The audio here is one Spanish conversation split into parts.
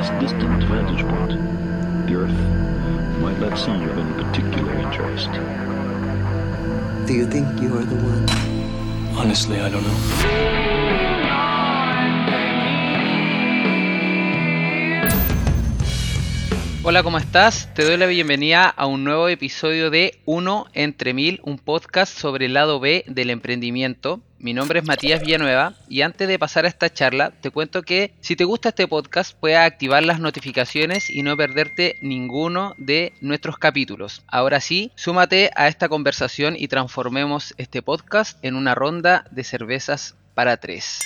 this distant vantage point, the Earth might not seem of any particular interest. Do you think you are the one? Honestly, I don't know. Hola, ¿cómo estás? Te doy la bienvenida a un nuevo episodio de Uno entre Mil, un podcast sobre el lado B del emprendimiento. Mi nombre es Matías Villanueva y antes de pasar a esta charla te cuento que si te gusta este podcast puedes activar las notificaciones y no perderte ninguno de nuestros capítulos. Ahora sí, súmate a esta conversación y transformemos este podcast en una ronda de cervezas para tres.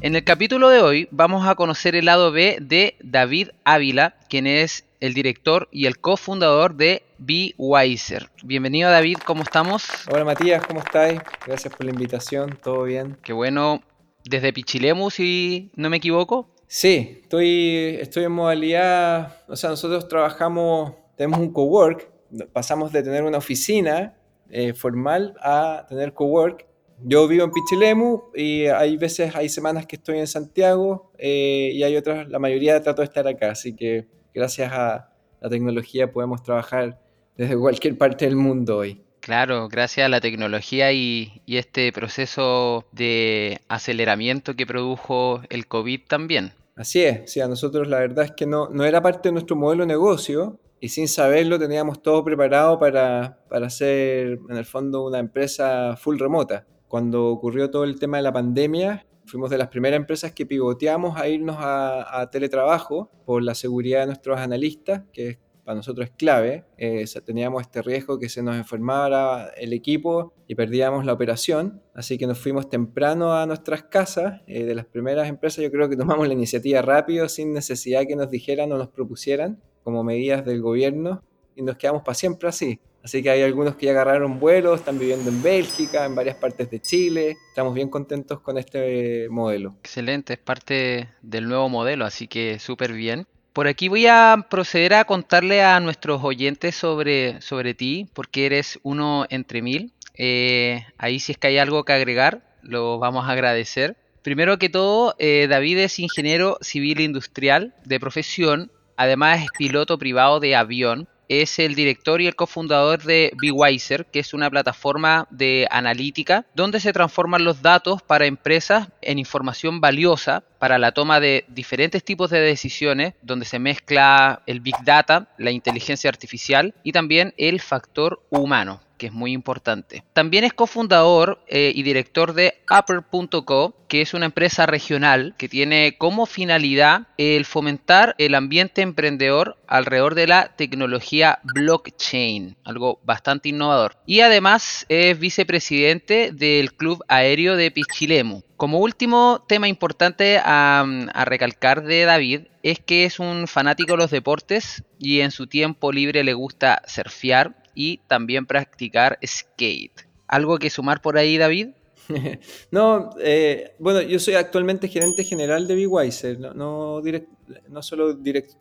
En el capítulo de hoy vamos a conocer el lado B de David Ávila, quien es el director y el cofundador de Be Wiser. Bienvenido David, ¿cómo estamos? Hola Matías, ¿cómo estáis? Gracias por la invitación, ¿todo bien? Qué bueno, desde Pichilemu, si no me equivoco. Sí, estoy, estoy en modalidad, o sea, nosotros trabajamos, tenemos un cowork, pasamos de tener una oficina eh, formal a tener cowork. Yo vivo en Pichilemu y hay veces, hay semanas que estoy en Santiago eh, y hay otras, la mayoría trato de estar acá, así que gracias a la tecnología podemos trabajar desde cualquier parte del mundo hoy. Claro, gracias a la tecnología y, y este proceso de aceleramiento que produjo el COVID también. Así es, sí, a nosotros la verdad es que no, no era parte de nuestro modelo de negocio y sin saberlo teníamos todo preparado para, para hacer en el fondo una empresa full remota. Cuando ocurrió todo el tema de la pandemia, fuimos de las primeras empresas que pivoteamos a irnos a, a teletrabajo por la seguridad de nuestros analistas, que es para nosotros es clave. Eh, teníamos este riesgo que se nos enfermara el equipo y perdíamos la operación, así que nos fuimos temprano a nuestras casas. Eh, de las primeras empresas yo creo que tomamos la iniciativa rápido, sin necesidad que nos dijeran o nos propusieran como medidas del gobierno y nos quedamos para siempre así. Así que hay algunos que ya agarraron vuelos, están viviendo en Bélgica, en varias partes de Chile. Estamos bien contentos con este modelo. Excelente, es parte del nuevo modelo, así que súper bien. Por aquí voy a proceder a contarle a nuestros oyentes sobre, sobre ti, porque eres uno entre mil. Eh, ahí si es que hay algo que agregar, lo vamos a agradecer. Primero que todo, eh, David es ingeniero civil industrial de profesión, además es piloto privado de avión, es el director y el cofundador de BeWiser, que es una plataforma de analítica donde se transforman los datos para empresas en información valiosa para la toma de diferentes tipos de decisiones, donde se mezcla el Big Data, la inteligencia artificial y también el factor humano que es muy importante. También es cofundador eh, y director de Upper.co, que es una empresa regional que tiene como finalidad el fomentar el ambiente emprendedor alrededor de la tecnología blockchain, algo bastante innovador. Y además es vicepresidente del Club Aéreo de Pichilemu. Como último tema importante a, a recalcar de David es que es un fanático de los deportes y en su tiempo libre le gusta surfear y también practicar skate. ¿Algo que sumar por ahí, David? no, eh, bueno, yo soy actualmente gerente general de BeWiser, no, no, direct, no solo direct,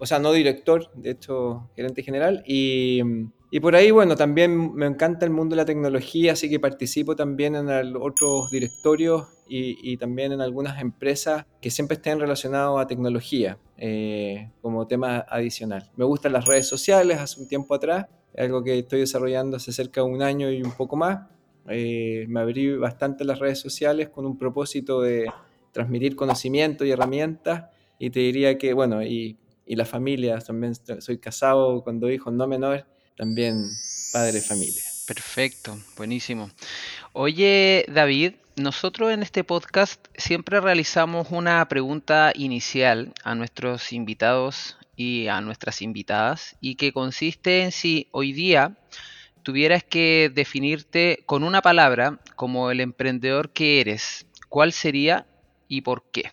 o sea, no director, de hecho, gerente general. Y, y, por ahí, bueno, también me encanta el mundo de la tecnología, así que participo también en otros directorios y, y, también en algunas empresas que siempre estén relacionados a tecnología eh, como tema adicional. Me gustan las redes sociales, hace un tiempo atrás algo que estoy desarrollando hace cerca de un año y un poco más. Eh, me abrí bastante las redes sociales con un propósito de transmitir conocimiento y herramientas y te diría que, bueno, y, y la familia, también soy casado con dos hijos no menores, también padre de familia. Perfecto, buenísimo. Oye, David, nosotros en este podcast siempre realizamos una pregunta inicial a nuestros invitados y a nuestras invitadas y que consiste en si hoy día tuvieras que definirte con una palabra como el emprendedor que eres, ¿cuál sería y por qué?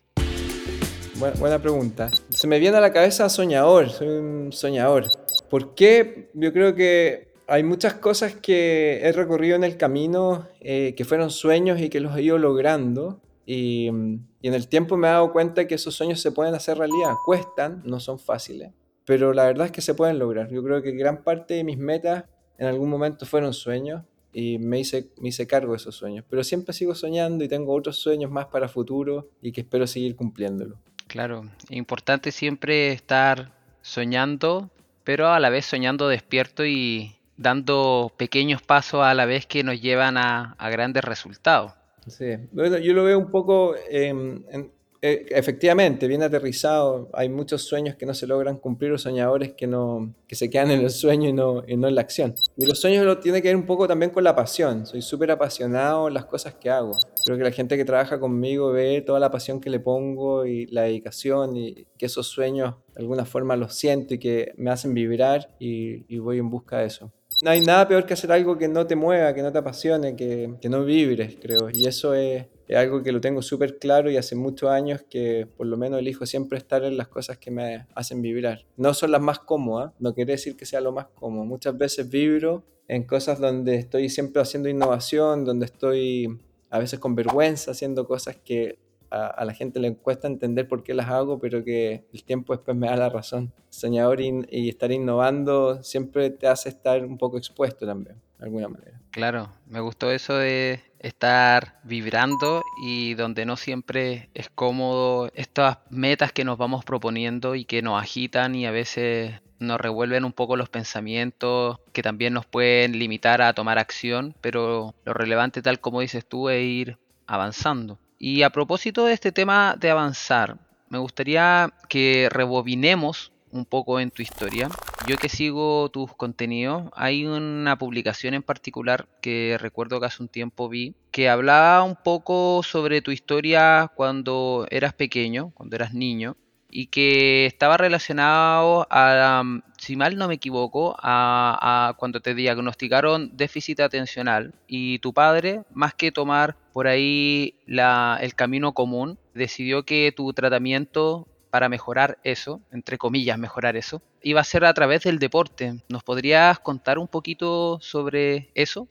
Buena, pregunta. Se me viene a la cabeza soñador, soy un soñador. ¿Por qué? Yo creo que hay muchas cosas que he recorrido en el camino eh, que fueron sueños y que los he ido logrando. Y, en el tiempo me he dado cuenta que esos sueños se pueden hacer realidad. Cuestan, no son fáciles, pero la verdad es que se pueden lograr. Yo creo que gran parte de mis metas en algún momento fueron sueños y me hice, me hice cargo de esos sueños. Pero siempre sigo soñando y tengo otros sueños más para futuro y que espero seguir cumpliéndolo. Claro, importante siempre estar soñando, pero a la vez soñando despierto y dando pequeños pasos a la vez que nos llevan a, a grandes resultados. Sí, bueno, yo lo veo un poco, em, en- eh, efectivamente, bien aterrizado. Hay muchos sueños que no se logran cumplir o soñadores que, no, que se quedan en el sueño y no, y no en la acción. Y los sueños lo tiene que ver un poco también con la pasión. Soy súper apasionado en las cosas que hago. Creo que la gente que trabaja conmigo ve toda la pasión que le pongo y la dedicación y que esos sueños de alguna forma los siento y que me hacen vibrar y, y voy en busca de eso. No hay nada peor que hacer algo que no te mueva, que no te apasione, que, que no vibres, creo. Y eso es, es algo que lo tengo súper claro y hace muchos años que por lo menos elijo siempre estar en las cosas que me hacen vibrar. No son las más cómodas, no quiere decir que sea lo más cómodo. Muchas veces vibro en cosas donde estoy siempre haciendo innovación, donde estoy a veces con vergüenza haciendo cosas que a, la gente le cuesta entender por qué las hago, pero que el tiempo después me da la razón. Soñador y, y estar innovando siempre te hace estar un poco expuesto también, de alguna manera. Claro, me gustó eso de estar vibrando y donde no siempre es cómodo estas metas que nos vamos proponiendo y que nos agitan y a veces nos revuelven un poco los pensamientos que también nos pueden limitar a tomar acción, pero lo relevante tal como dices tú es ir avanzando. Y a propósito de este tema de avanzar, me gustaría que rebobinemos un poco en tu historia. Yo que sigo tus contenidos, hay una publicación en particular que recuerdo que hace un tiempo vi, que hablaba un poco sobre tu historia cuando eras pequeño, cuando eras niño, y que estaba relacionado a, um, si mal no me equivoco, a, cuando te diagnosticaron déficit atencional y tu padre, más que tomar por ahí el camino común, decidió que tu tratamiento para mejorar eso, entre comillas, mejorar eso, iba a ser a través del deporte. ¿Nos podrías contar un poquito sobre eso?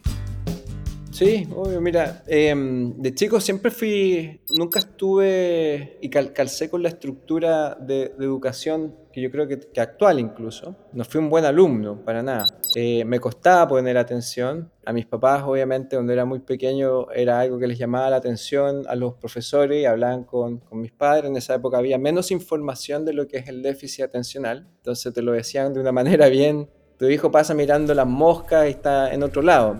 Sí, obvio, mira, em, de chico siempre fui, nunca estuve y cal- calcé con la estructura de, de educación que yo creo que, que actual incluso. No fui un buen alumno, para nada. Eh, me costaba poner atención. A mis papás, obviamente, cuando era muy pequeño, era algo que les llamaba la atención a los profesores y hablaban con, con mis padres. En esa época había menos información de lo que es el déficit atencional. Entonces te lo decían de una manera bien, tu hijo pasa mirando las moscas y está en otro lado.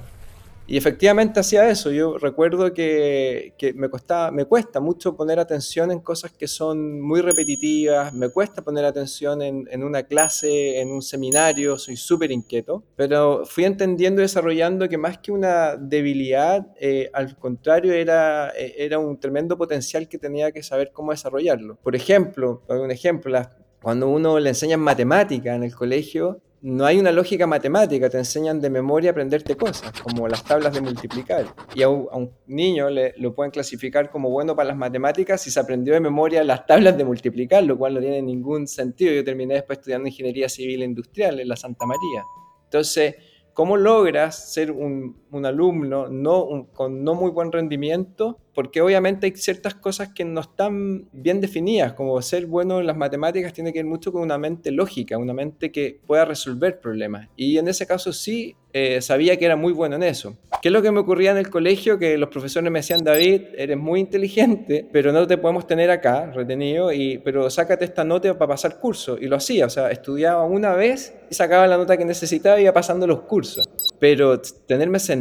Y efectivamente hacía eso. Yo recuerdo que, me costaba, me cuesta mucho poner atención en cosas que son muy repetitivas, me cuesta poner atención en, una clase, en un seminario, soy súper inquieto, pero fui entendiendo y desarrollando que más que una debilidad, eh, al contrario, era, eh, era un tremendo potencial que tenía que saber cómo desarrollarlo. Por ejemplo, un ejemplo, las- cuando uno le enseñan matemática en el colegio, no hay una lógica matemática, te enseñan de memoria a aprenderte cosas, como las tablas de multiplicar. Y a un, niño le, lo pueden clasificar como bueno para las matemáticas si se aprendió de memoria las tablas de multiplicar, lo cual no tiene ningún sentido. Yo terminé después estudiando ingeniería civil e industrial en la Santa María. Entonces, ¿cómo logras ser un, un alumno no, con no muy buen rendimiento? Porque obviamente hay ciertas cosas que no están bien definidas, como ser bueno en las matemáticas tiene que ver mucho con una mente lógica, una mente que pueda resolver problemas. Y en ese caso sí eh, sabía que era muy bueno en eso. ¿Qué es lo que me ocurría en el colegio? Que los profesores me decían, David, eres muy inteligente, pero no te podemos tener acá retenido, y, pero sácate esta nota para pasar curso. Y lo hacía, o sea, estudiaba una vez y sacaba la nota que necesitaba y iba pasando los cursos. Pero tenerme sentado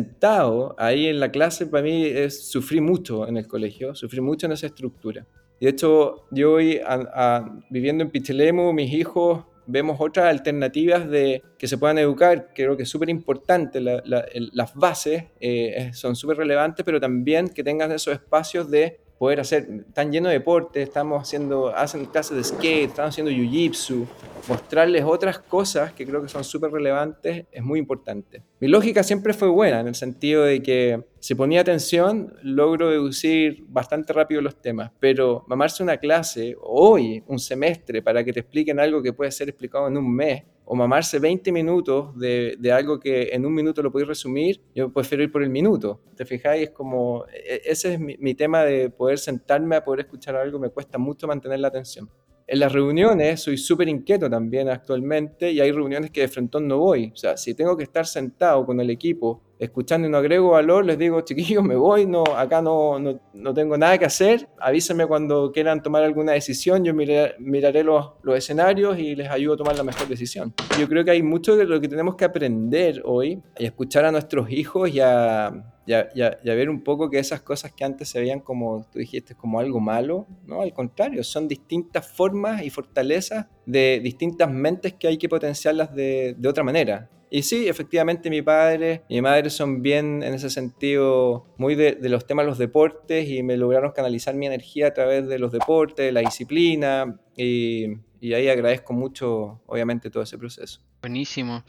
ahí en la clase para mí es, sufrí mucho en el colegio, sufrí mucho en esa estructura. Y de hecho, yo hoy a- a- viviendo en Pichilemu, mis hijos vemos otras alternativas de que se puedan educar. Creo que es súper importante, la- la- las bases eh, son súper relevantes, pero también que tengan esos espacios de poder hacer, están llenos de deporte, estamos haciendo, hacen clases de skate, están haciendo jiu-jitsu, mostrarles otras cosas que creo que son súper relevantes es muy importante. Mi lógica siempre fue buena, en el sentido de que si ponía atención, logro deducir bastante rápido los temas, pero mamarse una clase hoy, un semestre, para que te expliquen algo que puede ser explicado en un mes, o mamarse 20 minutos de, de algo que en un minuto lo podéis resumir, yo prefiero ir por el minuto. ¿Te fijáis? Es como, e- ese es mi, mi tema de poder sentarme a poder escuchar algo, me cuesta mucho mantener la atención. En las reuniones soy súper inquieto también actualmente y hay reuniones que de frente no voy. O sea, si tengo que estar sentado con el equipo escuchando y no agrego valor, les digo, chiquillos, me voy, no, acá no, no, no tengo nada que hacer, avísenme cuando quieran tomar alguna decisión, yo miraré, los, los, escenarios y les ayudo a tomar la mejor decisión. Yo creo que hay mucho de lo que tenemos que aprender hoy y escuchar a nuestros hijos y a, y a, y a, y a ver un poco que esas cosas que antes se veían como, tú dijiste, como algo malo, no, al contrario, son distintas formas y fortalezas de distintas mentes que hay que potenciarlas de, de otra manera. Y sí, efectivamente mi padre y mi madre son bien en ese sentido muy de, de, los temas de los deportes y me lograron canalizar mi energía a través de los deportes, la disciplina y, y ahí agradezco mucho obviamente todo ese proceso. Buenísimo.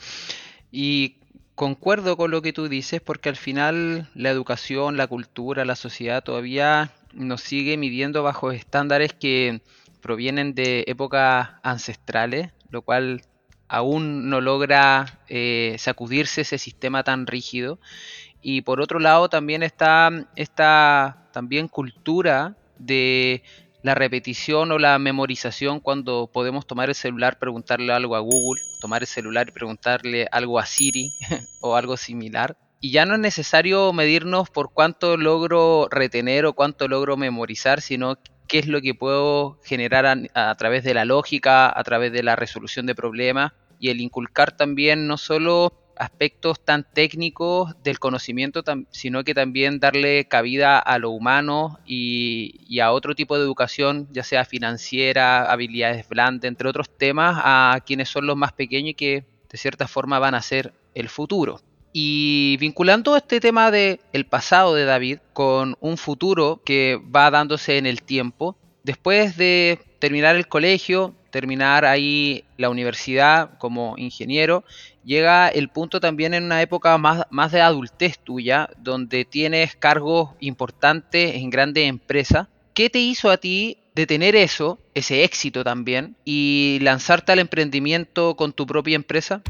Y concuerdo con lo que tú dices porque al final la educación, la cultura, la sociedad todavía nos sigue midiendo bajo estándares que provienen de épocas ancestrales, lo cual aún no logra eh, sacudirse ese sistema tan rígido. Y por otro lado también está esta también cultura de la repetición o la memorización cuando podemos tomar el celular, preguntarle algo a Google, tomar el celular y preguntarle algo a Siri o algo similar. Y ya no es necesario medirnos por cuánto logro retener o cuánto logro memorizar, sino qué es lo que puedo generar a, a, través de la lógica, a través de la resolución de problemas y el inculcar también no solo aspectos tan técnicos del conocimiento, sino que también darle cabida a lo humano y, a otro tipo de educación, ya sea financiera, habilidades blandas, entre otros temas, a quienes son los más pequeños y que de cierta forma van a ser el futuro. Y vinculando este tema del el pasado de David con un futuro que va dándose en el tiempo, después de terminar el colegio, terminar ahí la universidad como ingeniero, llega el punto también en una época más, más de adultez tuya, donde tienes cargos importantes en grandes empresas. ¿Qué te hizo a ti detener eso, ese éxito también, y lanzarte al emprendimiento con tu propia empresa?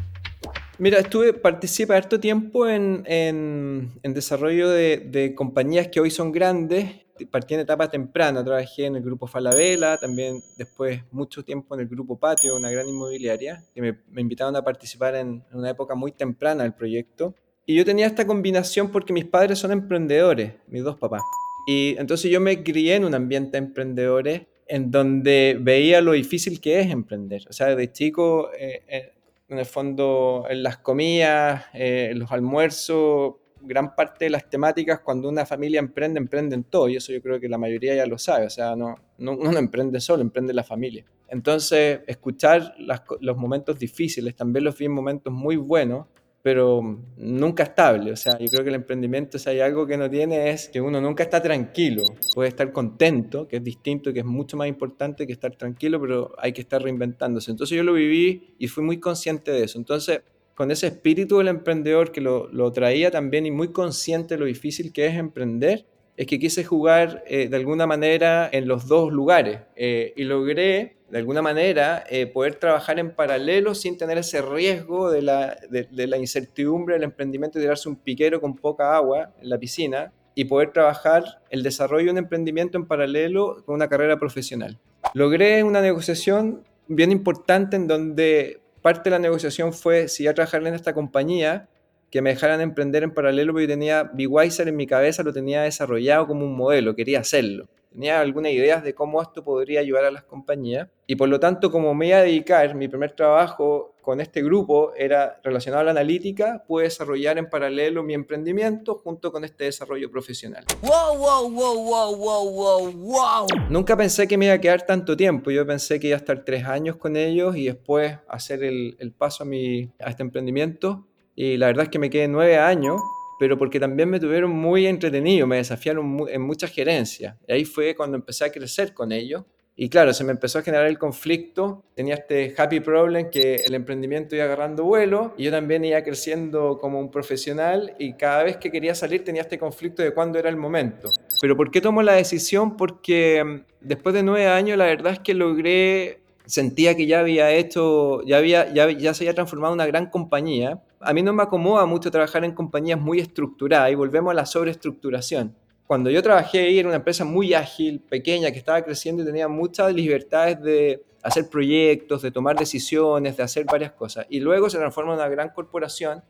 Mira, estuve, participé harto tiempo en, en, desarrollo de, de, compañías que hoy son grandes. Partí en etapa temprana, trabajé en el grupo Falabella, también después mucho tiempo en el grupo Patio, una gran inmobiliaria, que me, me invitaron a participar en, en una época muy temprana del proyecto. Y yo tenía esta combinación porque mis padres son emprendedores, mis dos papás. Y entonces yo me crié en un ambiente de emprendedores en donde veía lo difícil que es emprender. O sea, de chico... Eh, eh, en el fondo en las comidas, eh, en los almuerzos, gran parte de las temáticas cuando una familia emprende, emprenden todo, y eso yo creo que la mayoría ya lo sabe, o sea, no, no uno no emprende solo, emprende la familia. Entonces, escuchar las, los momentos difíciles, también los vi en momentos muy buenos, pero nunca estable. O sea, yo creo que el emprendimiento, si hay algo que no tiene, es que uno nunca está tranquilo. Puede estar contento, que es distinto, que es mucho más importante que estar tranquilo, pero hay que estar reinventándose. Entonces yo lo viví y fui muy consciente de eso. Entonces, con ese espíritu del emprendedor que lo, lo traía también y muy consciente de lo difícil que es emprender, es que quise jugar eh, de alguna manera en los dos lugares eh, y logré de alguna manera eh, poder trabajar en paralelo sin tener ese riesgo de la, de, la incertidumbre del emprendimiento y tirarse un piquero con poca agua en la piscina y poder trabajar el desarrollo de un emprendimiento en paralelo con una carrera profesional. Logré una negociación bien importante en donde parte de la negociación fue si ya trabajar en esta compañía que me dejaran emprender en paralelo, porque yo tenía Bwiser en mi cabeza, lo tenía desarrollado como un modelo, quería hacerlo. Tenía algunas ideas de cómo esto podría ayudar a las compañías y por lo tanto, como me iba a dedicar, mi primer trabajo con este grupo era relacionado a la analítica, pude desarrollar en paralelo mi emprendimiento junto con este desarrollo profesional. Wow, wow, wow, wow, wow, wow, wow. Nunca pensé que me iba a quedar tanto tiempo, yo pensé que iba a estar tres años con ellos y después hacer el, el paso a, mi, a este emprendimiento y la verdad es que me quedé nueve años, pero porque también me tuvieron muy entretenido, me desafiaron en muchas gerencias. Y ahí fue cuando empecé a crecer con ellos. Y claro, se me empezó a generar el conflicto, tenía este happy problem que el emprendimiento iba agarrando vuelo y yo también iba creciendo como un profesional y cada vez que quería salir tenía este conflicto de cuándo era el momento. Pero ¿por qué tomo la decisión? Porque mm, después de nueve años la verdad es que logré, sentía que ya había hecho, ya, había, ya, ya se había transformado en una gran compañía a mí no me acomoda mucho trabajar en compañías muy estructuradas y volvemos a la sobreestructuración. Cuando yo trabajé ahí era una empresa muy ágil, pequeña, que estaba creciendo y tenía muchas libertades de hacer proyectos, de tomar decisiones, de hacer varias cosas. Y luego se transforma en una gran corporación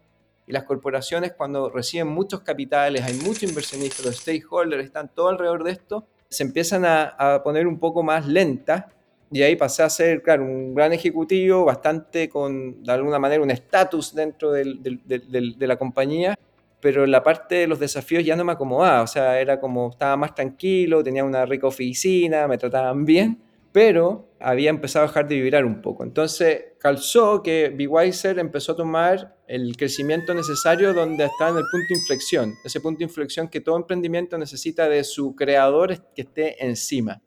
Y las corporaciones cuando reciben muchos capitales, hay muchos inversionistas, los stakeholders están todo alrededor de esto, se empiezan a, a poner un poco más lentas y ahí pasé a ser, claro, un gran ejecutivo, bastante con, de alguna manera, un estatus dentro de la compañía, pero la parte de los desafíos ya no me acomodaba, o sea, era como, estaba más tranquilo, tenía una rica oficina, me trataban bien, pero había empezado a dejar de vibrar un poco. Entonces calzó que Wiser empezó a tomar el crecimiento necesario donde estaba en el punto de inflexión, ese punto de inflexión que todo emprendimiento necesita de su creador que esté encima.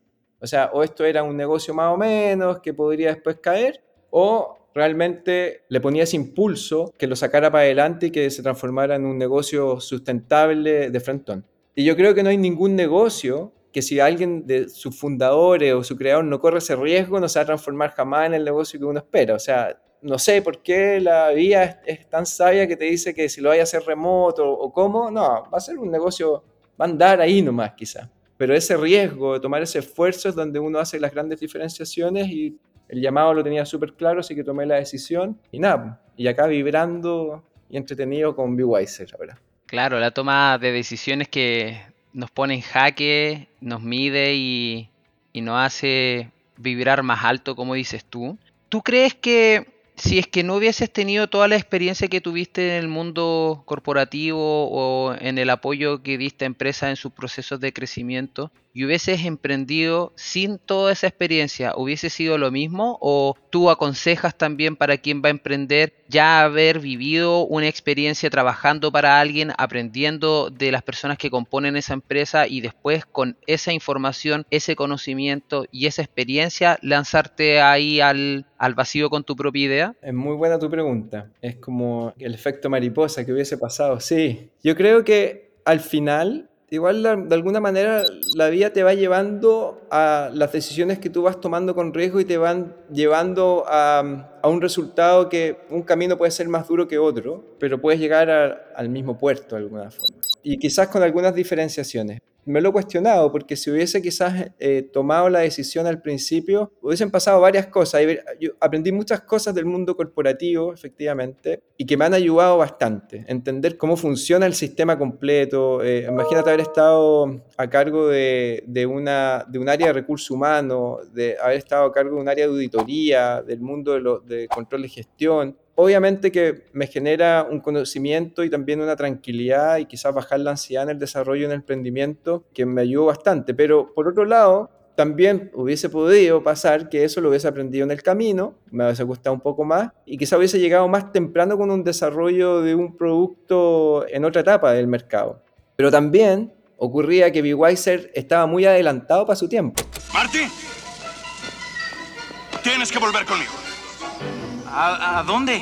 O sea, o esto era un negocio más o menos que podría después caer, o realmente le ponía ese impulso que lo sacara para adelante y que se transformara en un negocio sustentable de frontón. Y yo creo que no hay ningún negocio que si alguien de sus fundadores o su creador no corre ese riesgo, no se va a transformar jamás en el negocio que uno espera. O sea, no sé por qué la es, es tan sabia que te dice que si lo vaya a hacer remoto o cómo, no, va a ser un negocio, va a andar ahí nomás quizás. Pero ese riesgo de tomar ese esfuerzo es donde uno hace las grandes diferenciaciones y el llamado lo tenía súper claro, así que tomé la decisión y nada, y acá vibrando y entretenido con BeWiser, la verdad. Claro, la toma de decisiones que nos pone en jaque, nos mide y, y nos hace vibrar más alto, como dices tú. ¿Tú crees que si es que no hubieses tenido toda la experiencia que tuviste en el mundo corporativo o en el apoyo que diste a empresas en sus procesos de crecimiento y hubieses emprendido sin toda esa experiencia, ¿hubiese sido lo mismo? ¿O tú aconsejas también para quien va a emprender ya haber vivido una experiencia trabajando para alguien, aprendiendo de las personas que componen esa empresa y después con esa información, ese conocimiento y esa experiencia lanzarte ahí al, al vacío con tu propia idea? Es muy buena tu pregunta. Es como el efecto mariposa que hubiese pasado. Sí, yo creo que al final, igual de alguna manera la vida te va llevando a las decisiones que tú vas tomando con riesgo y te van llevando a, un resultado que un camino puede ser más duro que otro, pero puedes llegar al mismo puerto de alguna forma. Y quizás con algunas diferenciaciones. Me lo he cuestionado porque si hubiese quizás eh, tomado la decisión al principio, hubiesen pasado varias cosas. Yo aprendí muchas cosas del mundo corporativo, efectivamente, y que me han ayudado bastante. Entender cómo funciona el sistema completo. Eh, imagínate haber estado a cargo de, de una, de un área de recursos humanos, de haber estado a cargo de un área de auditoría, del mundo de, lo- de control de gestión. Obviamente que me genera un conocimiento y también una tranquilidad y quizás bajar la ansiedad en el desarrollo en el emprendimiento que me ayudó bastante. Pero por otro lado, también hubiese podido pasar que eso lo hubiese aprendido en el camino, me hubiese gustado un poco más y quizás hubiese llegado más temprano con un desarrollo de un producto en otra etapa del mercado. Pero también ocurría que BeWiser estaba muy adelantado para su tiempo. ¡Marty! Tienes que volver conmigo. ¿A, dónde?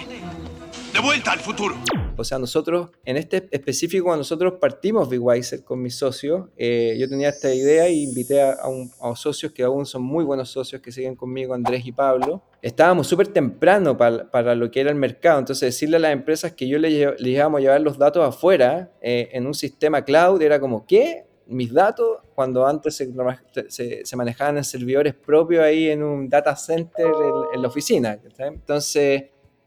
De vuelta al futuro. O sea, nosotros, en este específico, cuando nosotros partimos BeWiser con mis socios, eh, yo tenía esta idea y invité a, un- socios que aún son muy buenos socios que siguen conmigo, Andrés y Pablo. Estábamos súper temprano para, para lo que era el mercado, entonces decirle a las empresas que yo les, les íbamos a llevar los datos afuera eh, en un sistema cloud era como, ¿qué? Mis datos, cuando antes se, se- se manejaban en servidores propios ahí en un data center en, en la oficina. Entonces,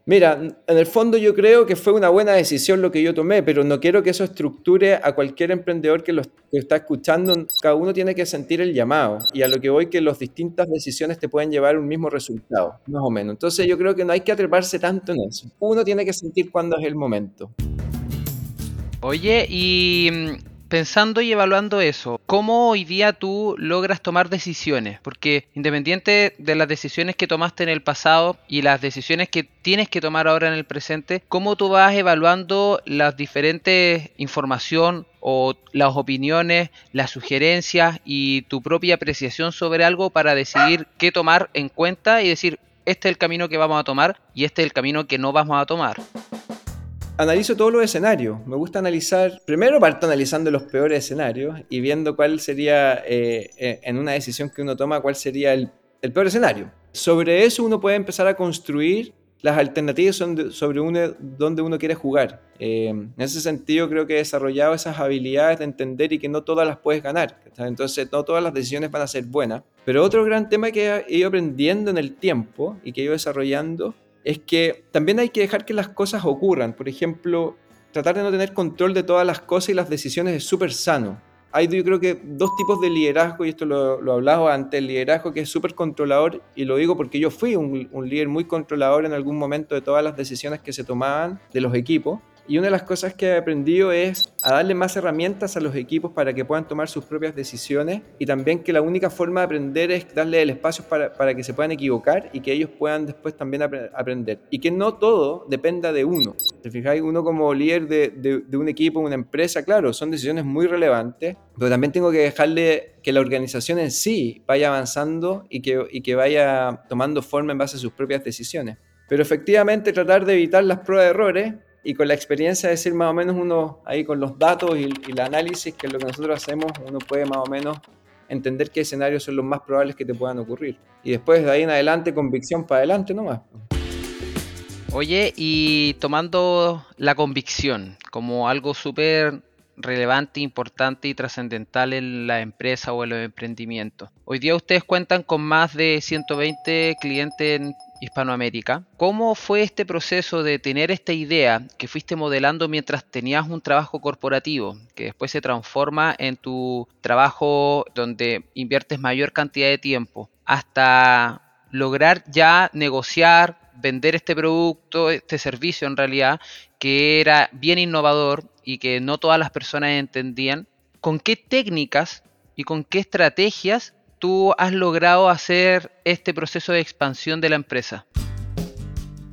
Mira, en el fondo yo creo que fue una buena decisión lo que yo tomé, pero no quiero que eso estructure a cualquier emprendedor que lo que está escuchando. Cada uno tiene que sentir el llamado y a lo que voy que las distintas decisiones te pueden llevar a un mismo resultado, más o menos. Entonces yo creo que no hay que atreparse tanto en eso. Uno tiene que sentir cuándo es el momento. Oye, y pensando y evaluando eso, ¿cómo hoy día tú logras tomar decisiones? Porque independiente de las decisiones que tomaste en el pasado y las decisiones que tienes que tomar ahora en el presente, ¿cómo tú vas evaluando las diferentes información o las opiniones, las sugerencias y tu propia apreciación sobre algo para decidir qué tomar en cuenta y decir, este es el camino que vamos a tomar y este es el camino que no vamos a tomar? Analizo todos los escenarios. Me gusta analizar, primero parto analizando los peores escenarios y viendo cuál sería, eh, eh, en una decisión que uno toma, cuál sería el, el peor escenario. Sobre eso uno puede empezar a construir las alternativas sobre uno, donde uno quiere jugar. Eh, en ese sentido creo que he desarrollado esas habilidades de entender y que no todas las puedes ganar. Entonces no todas las decisiones van a ser buenas. Pero otro gran tema que he ido aprendiendo en el tiempo y que he ido desarrollando es que también hay que dejar que las cosas ocurran. Por ejemplo, tratar de no tener control de todas las cosas y las decisiones es súper sano. Hay yo creo que dos tipos de liderazgo, y esto lo, lo hablaba antes, el liderazgo que es súper controlador, y lo digo porque yo fui un, un líder muy controlador en algún momento de todas las decisiones que se tomaban de los equipos, y una de las cosas que he aprendido es a darle más herramientas a los equipos para que puedan tomar sus propias decisiones y también que la única forma de aprender es darle el espacio para, para que se puedan equivocar y que ellos puedan después también apre aprender. Y que no todo dependa de uno. ¿Te fijáis? Uno como líder de, de, de un equipo, una empresa, claro, son decisiones muy relevantes, pero también tengo que dejarle que la organización en sí vaya avanzando y que, y que vaya tomando forma en base a sus propias decisiones. Pero efectivamente tratar de evitar las pruebas de errores y con la experiencia de decir más o menos uno ahí con los datos y, y, el análisis, que es lo que nosotros hacemos, uno puede más o menos entender qué escenarios son los más probables que te puedan ocurrir. Y después de ahí en adelante, convicción para adelante nomás. Oye, y tomando la convicción como algo súper relevante, importante y trascendental en la empresa o en los emprendimientos. Hoy día ustedes cuentan con más de 120 clientes en Hispanoamérica. ¿Cómo fue este proceso de tener esta idea que fuiste modelando mientras tenías un trabajo corporativo, que después se transforma en tu trabajo donde inviertes mayor cantidad de tiempo, hasta lograr ya negociar, vender este producto, este servicio en realidad, que era bien innovador y que no todas las personas entendían? ¿Con qué técnicas y con qué estrategias tú has logrado hacer este proceso de expansión de la empresa?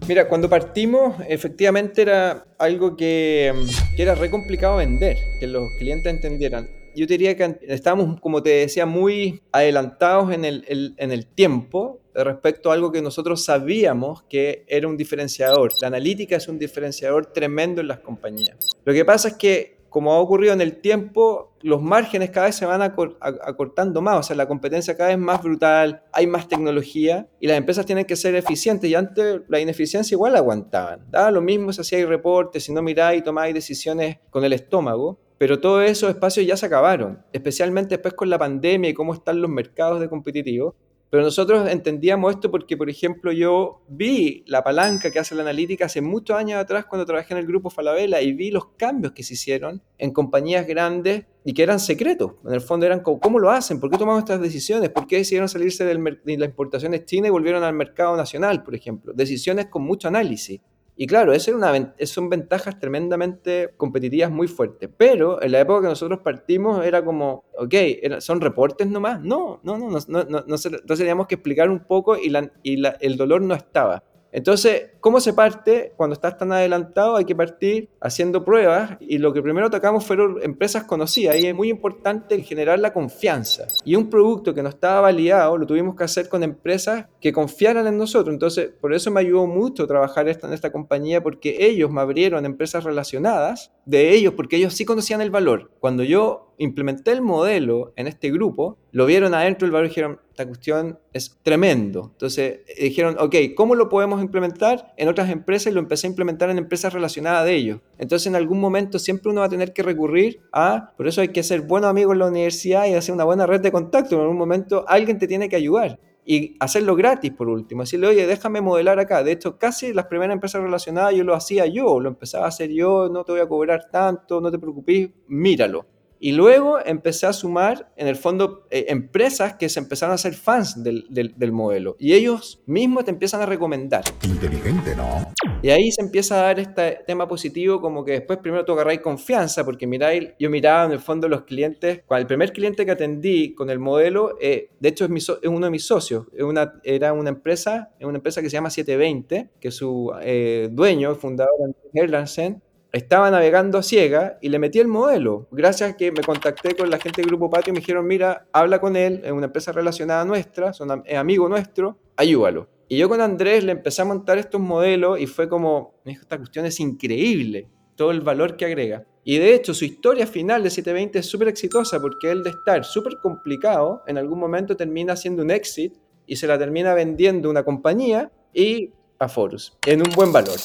Mira, cuando partimos, efectivamente era algo que, era re complicado vender, que los clientes entendieran. Yo diría que estábamos, como te decía, muy adelantados en el, el, en el tiempo respecto a algo que nosotros sabíamos que era un diferenciador. La analítica es un diferenciador tremendo en las compañías. Lo que pasa es que como ha ocurrido en el tiempo, los márgenes cada vez se van acortando más, o sea, la competencia cada vez más brutal, hay más tecnología y las empresas tienen que ser eficientes y antes la ineficiencia igual aguantaban. Daba lo mismo si hacíais reportes, si no miráis y tomáis decisiones con el estómago, pero todos esos espacios ya se acabaron, especialmente después con la pandemia y cómo están los mercados de competitivos. Pero nosotros entendíamos esto porque, por ejemplo, yo vi la palanca que hace la analítica hace muchos años atrás cuando trabajé en el grupo Falabella y vi los cambios que se hicieron en compañías grandes y que eran secretos. En el fondo eran como, ¿cómo lo hacen? ¿Por qué tomamos estas decisiones? ¿Por qué decidieron salirse de las importaciones chinas y volvieron al mercado nacional, por ejemplo? Decisiones con mucho análisis. Y claro, eso era una, son ventajas tremendamente competitivas muy fuertes. Pero en la época que nosotros partimos era como, ok, ¿son reportes nomás? No, no, no, no, no, no, entonces teníamos que explicar un poco y, la, y la, el dolor no estaba. Entonces, ¿cómo se parte? Cuando estás tan adelantado hay que partir haciendo pruebas y lo que primero tocamos fueron empresas conocidas y es muy importante generar la confianza. Y un producto que no estaba validado lo tuvimos que hacer con empresas que confiaran en nosotros. Entonces, por eso me ayudó mucho trabajar en esta compañía porque ellos me abrieron empresas relacionadas de ellos porque ellos sí conocían el valor. Cuando yo implementé el modelo en este grupo, lo vieron adentro del valor y dijeron, esta cuestión es tremendo. Entonces dijeron, ok, ¿cómo lo podemos implementar en otras empresas? Y lo empecé a implementar en empresas relacionadas de ellos. Entonces en algún momento siempre uno va a tener que recurrir a, por eso hay que ser buenos amigos en la universidad y hacer una buena red de contacto. En algún momento alguien te tiene que ayudar y hacerlo gratis por último, decirle, oye, déjame modelar acá. De hecho, casi las primeras empresas relacionadas yo lo hacía yo, lo empezaba a hacer yo, no te voy a cobrar tanto, no te preocupes, míralo. Y luego empecé a sumar, en el fondo, eh, empresas que se empezaron a hacer fans del, del, del, modelo. Y ellos mismos te empiezan a recomendar. Inteligente, ¿no? Y ahí se empieza a dar este tema positivo, como que después primero tú agarráis confianza, porque miráis, yo miraba en el fondo los clientes, cuando el primer cliente que atendí con el modelo, eh, de hecho es, mi so, es, uno de mis socios, es una, era una empresa, es una empresa que se llama 720, que su eh, dueño, fundador, Erlandsen, estaba navegando a ciega y le metí el modelo. Gracias a que me contacté con la gente del Grupo Patio y me dijeron, mira, habla con él, es una empresa relacionada a nuestra, son, es amigo nuestro, ayúdalo. Y yo con Andrés le empecé a montar estos modelos y fue como, esta cuestión es increíble, todo el valor que agrega. Y de hecho, su historia final de 720 es súper exitosa porque él de estar súper complicado, en algún momento termina haciendo un exit y se la termina vendiendo una compañía y a Forus, en un buen valor.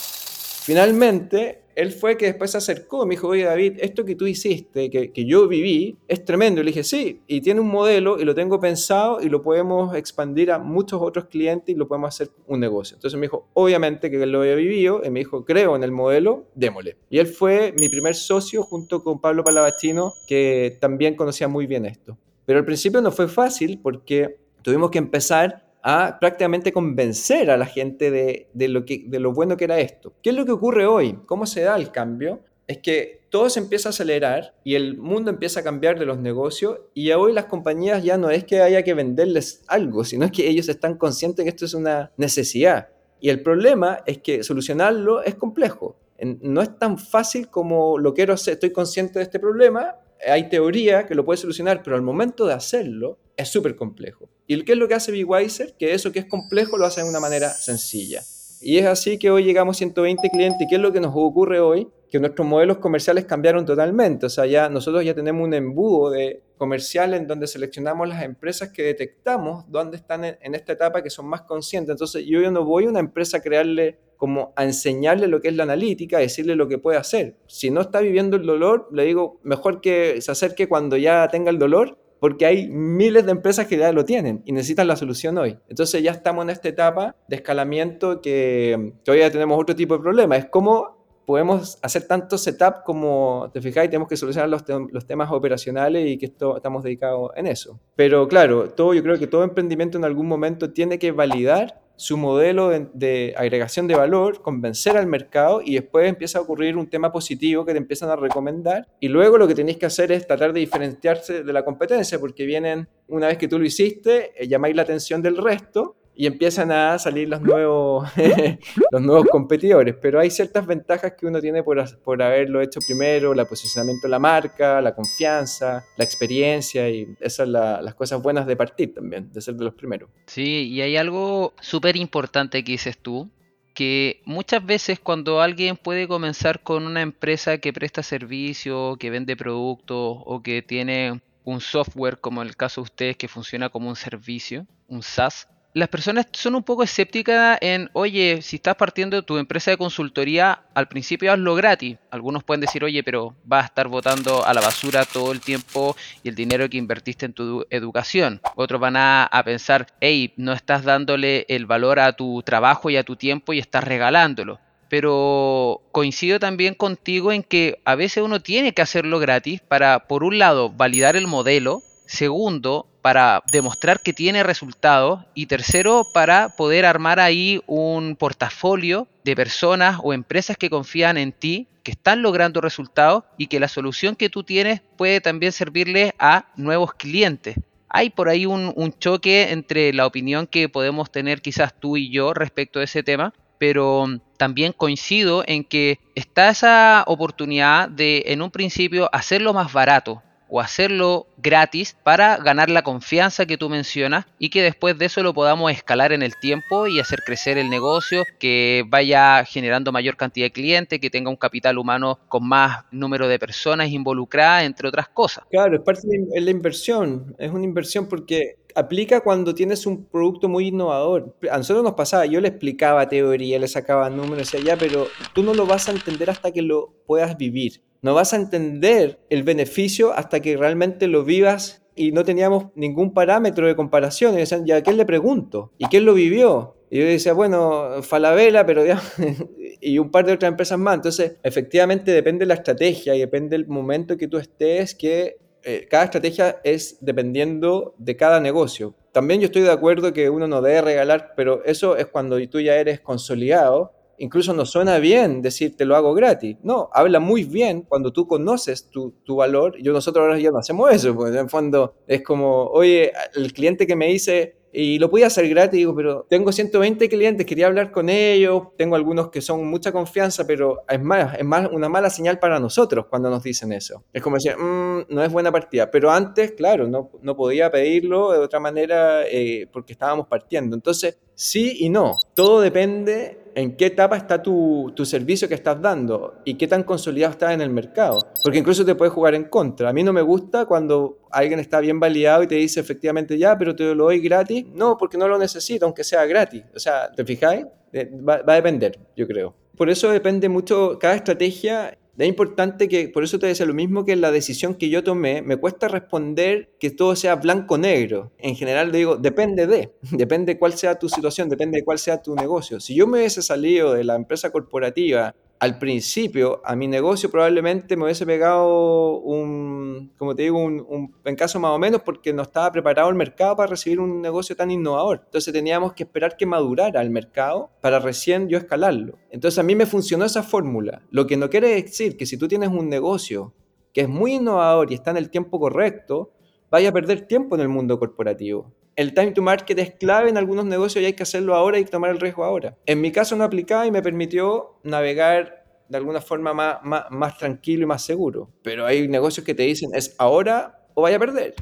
Finalmente, él fue que después se acercó y me dijo, oye David, esto que tú hiciste, que, yo viví, es tremendo. Y le dije, sí, y tiene un modelo y lo tengo pensado y lo podemos expandir a muchos otros clientes y lo podemos hacer un negocio. Entonces me dijo, obviamente que él lo había vivido y me dijo, creo en el modelo, démosle. Y él fue mi primer socio junto con Pablo Palavachino, que también conocía muy bien esto. Pero al principio no fue fácil porque tuvimos que empezar a prácticamente convencer a la gente de, de, lo que, de lo bueno que era esto. ¿Qué es lo que ocurre hoy? ¿Cómo se da el cambio? Es que todo se empieza a acelerar y el mundo empieza a cambiar de los negocios y hoy las compañías ya no es que haya que venderles algo, sino que ellos están conscientes que esto es una necesidad. Y el problema es que solucionarlo es complejo. No es tan fácil como lo quiero hacer, estoy consciente de este problema, hay teoría que lo puede solucionar, pero al momento de hacerlo es súper complejo. ¿Y qué es lo que hace BeWiser? Que eso que es complejo lo hace de una manera sencilla. Y es así que hoy llegamos a 120 clientes. ¿Y qué es lo que nos ocurre hoy? Que nuestros modelos comerciales cambiaron totalmente. O sea, ya nosotros ya tenemos un embudo de comercial en donde seleccionamos las empresas que detectamos dónde están en, esta etapa que son más conscientes. Entonces, yo, yo no voy a una empresa a crearle como a enseñarle lo que es la analítica, a decirle lo que puede hacer. Si no está viviendo el dolor, le digo, mejor que se acerque cuando ya tenga el dolor porque hay miles de empresas que ya lo tienen y necesitan la solución hoy. Entonces ya estamos en esta etapa de escalamiento que todavía tenemos otro tipo de problema. Es cómo podemos hacer tanto setup como, te fijáis, tenemos que solucionar los, los, temas operacionales y que esto, estamos dedicados en eso. Pero claro, todo, yo creo que todo emprendimiento en algún momento tiene que validar su modelo de, agregación de valor, convencer al mercado y después empieza a ocurrir un tema positivo que te empiezan a recomendar. Y luego lo que tenéis que hacer es tratar de diferenciarse de la competencia porque vienen, una vez que tú lo hiciste, eh, llamáis la atención del resto y empiezan a salir los nuevos, los nuevos competidores. Pero hay ciertas ventajas que uno tiene por, por haberlo hecho primero, el posicionamiento de la marca, la confianza, la experiencia y esas son las cosas buenas de partir también, de ser de los primeros. Sí, y hay algo súper importante que dices tú, que muchas veces cuando alguien puede comenzar con una empresa que presta servicio, que vende productos o que tiene un software como en el caso de ustedes que funciona como un servicio, un SaaS, las personas son un poco escépticas en, oye, si estás partiendo tu empresa de consultoría, al principio hazlo gratis. Algunos pueden decir, oye, pero vas a estar votando a la basura todo el tiempo y el dinero que invertiste en tu educación. Otros van a, a pensar, hey, no estás dándole el valor a tu trabajo y a tu tiempo y estás regalándolo pero coincido también contigo en que a veces uno tiene que hacerlo gratis para, por un lado, validar el modelo, segundo, para demostrar que tiene resultados y tercero, para poder armar ahí un portafolio de personas o empresas que confían en ti, que están logrando resultados y que la solución que tú tienes puede también servirle a nuevos clientes. Hay por ahí un, un choque entre la opinión que podemos tener quizás tú y yo respecto a ese tema, pero también coincido en que está esa oportunidad de en un principio hacerlo más barato, o hacerlo gratis para ganar la confianza que tú mencionas y que después de eso lo podamos escalar en el tiempo y hacer crecer el negocio, que vaya generando mayor cantidad de clientes, que tenga un capital humano con más número de personas involucradas, entre otras cosas. Claro, es parte de la inversión, es una inversión porque aplica cuando tienes un producto muy innovador. A nos pasaba, yo le explicaba teoría, le sacaba números y allá, pero tú no lo vas a entender hasta que lo puedas vivir. No vas a entender el beneficio hasta que realmente lo vivas y no teníamos ningún parámetro de comparación. Y decían, ¿ya a quién le pregunto? ¿Y quién lo vivió? Y yo decía, bueno, Falabella, pero ya, y un par de otras empresas más. Entonces, efectivamente depende de la estrategia y depende del momento que tú estés, que eh, cada estrategia es dependiendo de cada negocio. También yo estoy de acuerdo que uno no debe regalar, pero eso es cuando tú ya eres consolidado incluso no suena bien decir te lo hago gratis. No, habla muy bien cuando tú conoces tu, tu valor. Yo, nosotros ahora ya no hacemos eso, porque en el fondo es como, oye, el cliente que me dice, y lo podía hacer gratis, digo, pero tengo 120 clientes, quería hablar con ellos, tengo algunos que son mucha confianza, pero es más, es más una mala señal para nosotros cuando nos dicen eso. Es como decir, mm, no es buena partida, pero antes, claro, no, no podía pedirlo de otra manera eh, porque estábamos partiendo. Entonces, sí y no, todo depende en qué etapa está tu, tu, servicio que estás dando y qué tan consolidado está en el mercado. Porque incluso te puede jugar en contra. A mí no me gusta cuando alguien está bien validado y te dice efectivamente ya, pero te lo doy gratis. No, porque no lo necesito, aunque sea gratis. O sea, ¿te fijáis? Eh, va, va a depender, yo creo. Por eso depende mucho, cada estrategia es importante que, por eso te decía lo mismo que la decisión que yo tomé, me cuesta responder que todo sea blanco-negro. En general digo, depende de, depende cuál sea tu situación, depende de cuál sea tu negocio. Si yo me hubiese salido de la empresa corporativa al principio a mi negocio probablemente me hubiese pegado un, como te digo, un, un más o menos porque no estaba preparado el mercado para recibir un negocio tan innovador. Entonces teníamos que esperar que madurara el mercado para recién yo escalarlo. Entonces a mí me funcionó esa fórmula. Lo que no quiere decir que si tú tienes un negocio que es muy innovador y está en el tiempo correcto, vaya a perder tiempo en el mundo corporativo el time to market es clave en algunos negocios y hay que hacerlo ahora y tomar el riesgo ahora. En mi caso no aplicaba y me permitió navegar de alguna forma más, más, tranquilo y más seguro. Pero hay negocios que te dicen es ahora o vaya a perder.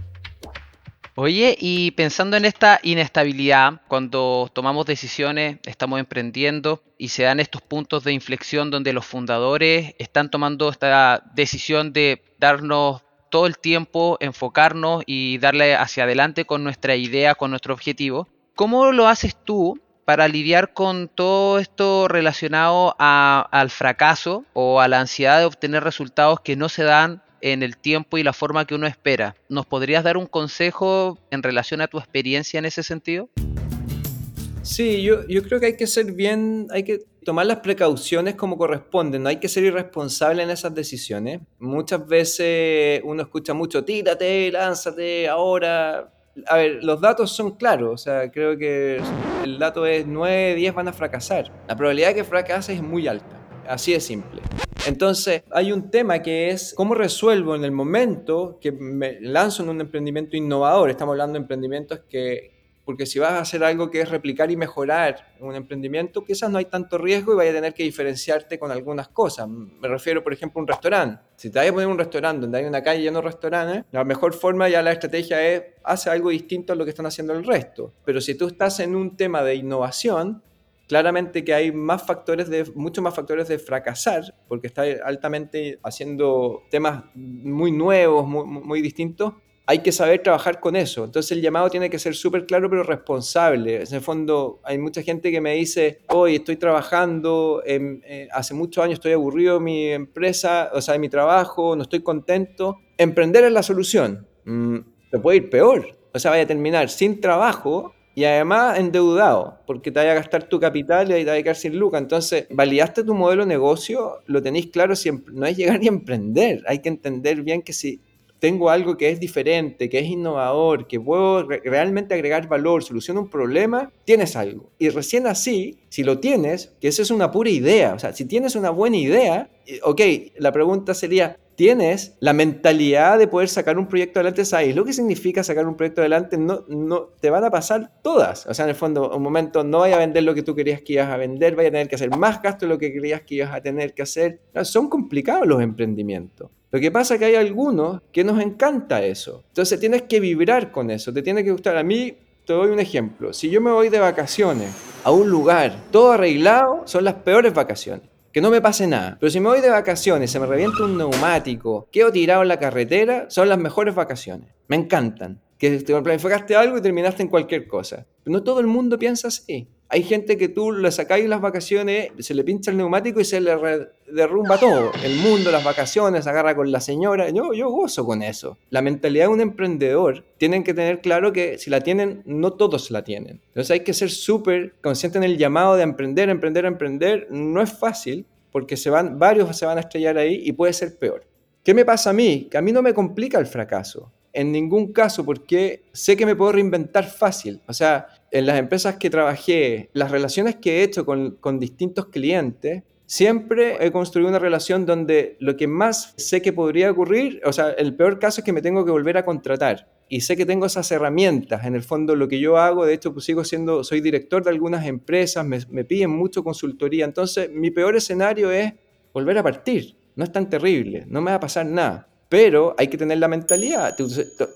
Oye, y pensando en esta inestabilidad, cuando tomamos decisiones, estamos emprendiendo y se dan estos puntos de inflexión donde los fundadores están tomando esta decisión de darnos todo el tiempo enfocarnos y darle hacia adelante con nuestra idea, con nuestro objetivo. ¿Cómo lo haces tú para lidiar con todo esto relacionado al fracaso o a la ansiedad de obtener resultados que no se dan en el tiempo y la forma que uno espera? ¿Nos podrías dar un consejo en relación a tu experiencia en ese sentido? Sí, yo, yo creo que hay que ser bien, hay que tomar las precauciones como corresponden, no hay que ser irresponsable en esas decisiones. Muchas veces uno escucha mucho, tírate, lánzate, ahora. A ver, los datos son claros, o sea, creo que el dato es 9, 10 van a fracasar. La probabilidad de que fracases es muy alta, así de simple. Entonces, hay un tema que es cómo resuelvo en el momento que me lanzo en un emprendimiento innovador. Estamos hablando de emprendimientos que, porque si vas a hacer algo que es replicar y mejorar un emprendimiento, quizás no hay tanto riesgo y vaya a tener que diferenciarte con algunas cosas. Me refiero, por ejemplo, a un restaurante. Si te vas a poner un restaurante donde hay una calle llena de restaurantes, la mejor forma ya la estrategia es hacer algo distinto a lo que están haciendo el resto. Pero si tú estás en un tema de innovación, claramente que hay más factores de, muchos más factores de fracasar, porque está altamente haciendo temas muy nuevos, muy, muy distintos, hay que saber trabajar con eso. Entonces el llamado tiene que ser súper claro pero responsable. En el fondo hay mucha gente que me dice, hoy estoy trabajando, eh, hace muchos años estoy aburrido en mi empresa, o sea, en mi trabajo, no estoy contento. Emprender es la solución. Mm, te puede ir peor. O sea, vaya a terminar sin trabajo y además endeudado, porque te vaya a gastar tu capital y te vaya a quedar sin lucas. Entonces, validaste tu modelo de negocio, lo tenéis claro siempre. No es llegar ni emprender, hay que entender bien que si tengo algo que es diferente, que es innovador, que puedo realmente agregar valor, soluciono un problema, tienes algo. Y recién así, si lo tienes, que eso es una pura idea, o sea, si tienes una buena idea, ok, la pregunta sería, ¿tienes la mentalidad de poder sacar un proyecto adelante? ¿Sabes lo que significa sacar un proyecto adelante? No, no, te van a pasar todas. O sea, en el fondo, un momento no vaya a vender lo que tú querías que ibas a vender, vaya a tener que hacer más gasto de lo que creías que ibas a tener que hacer. son complicados los emprendimientos. Lo que pasa es que hay algunos que nos encanta eso. Entonces tienes que vibrar con eso, te tiene que gustar. A mí, te doy un ejemplo. Si yo me voy de vacaciones a un lugar todo arreglado, son las peores vacaciones. Que no me pase nada. Pero si me voy de vacaciones, se me revienta un neumático, quedo tirado en la carretera, son las mejores vacaciones. Me encantan. Que te planificaste algo y terminaste en cualquier cosa. Pero no todo el mundo piensa así. Hay gente que tú le sacáis las vacaciones, se le pincha el neumático y se le derrumba todo. El mundo, las vacaciones, agarra con la señora. Yo, yo gozo con eso. La mentalidad de un emprendedor tienen que tener claro que si la tienen, no todos la tienen. Entonces hay que ser súper consciente en el llamado de emprender, emprender, emprender. No es fácil porque se van, varios se van a estrellar ahí y puede ser peor. ¿Qué me pasa a mí? Que a mí no me complica el fracaso en ningún caso porque sé que me puedo reinventar fácil. O sea, en las empresas que trabajé, las relaciones que he hecho con, con distintos clientes, siempre he construido una relación donde lo que más sé que podría ocurrir, o sea, el peor caso es que me tengo que volver a contratar. Y sé que tengo esas herramientas. En el fondo, lo que yo hago, de hecho, pues sigo siendo, soy director de algunas empresas, me, me piden mucho consultoría. Entonces, mi peor escenario es volver a partir. No es tan terrible, no me va a pasar nada pero hay que tener la mentalidad.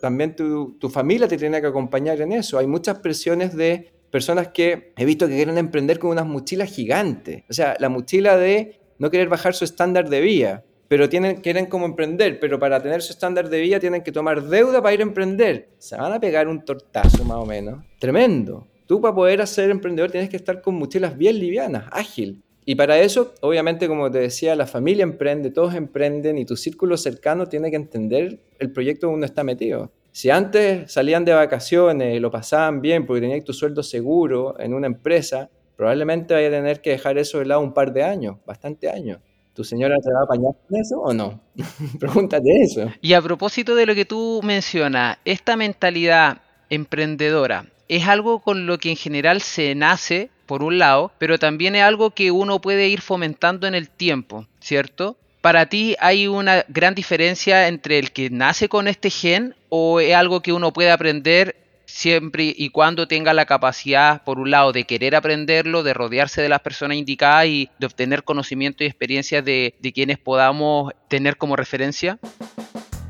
también tu, familia te tiene que acompañar en eso. Hay muchas presiones de personas que he visto que quieren emprender con unas mochilas gigantes. O sea, la mochila de no querer bajar su estándar de vida, pero tienen, quieren como emprender, pero para tener su estándar de vida tienen que tomar deuda para ir a emprender. Se van a pegar un tortazo más o menos. Tremendo. Tú para poder ser emprendedor tienes que estar con mochilas bien livianas, ágil. Y para eso, obviamente, como te decía, la familia emprende, todos emprenden y tu círculo cercano tiene que entender el proyecto donde uno está metido. Si antes salían de vacaciones y lo pasaban bien porque tenías tu sueldo seguro en una empresa, probablemente vaya a tener que dejar eso de lado un par de años, bastante años. ¿Tu señora te va a apañar con eso o no? Pregúntate eso. Y a propósito de lo que tú mencionas, esta mentalidad emprendedora es algo con lo que en general se nace, por un lado, pero también es algo que uno puede ir fomentando en el tiempo, ¿cierto? ¿Para ti hay una gran diferencia entre el que nace con este gen o es algo que uno puede aprender siempre y cuando tenga la capacidad, por un lado, de querer aprenderlo, de rodearse de las personas indicadas y de obtener conocimiento y experiencias de, de quienes podamos tener como referencia?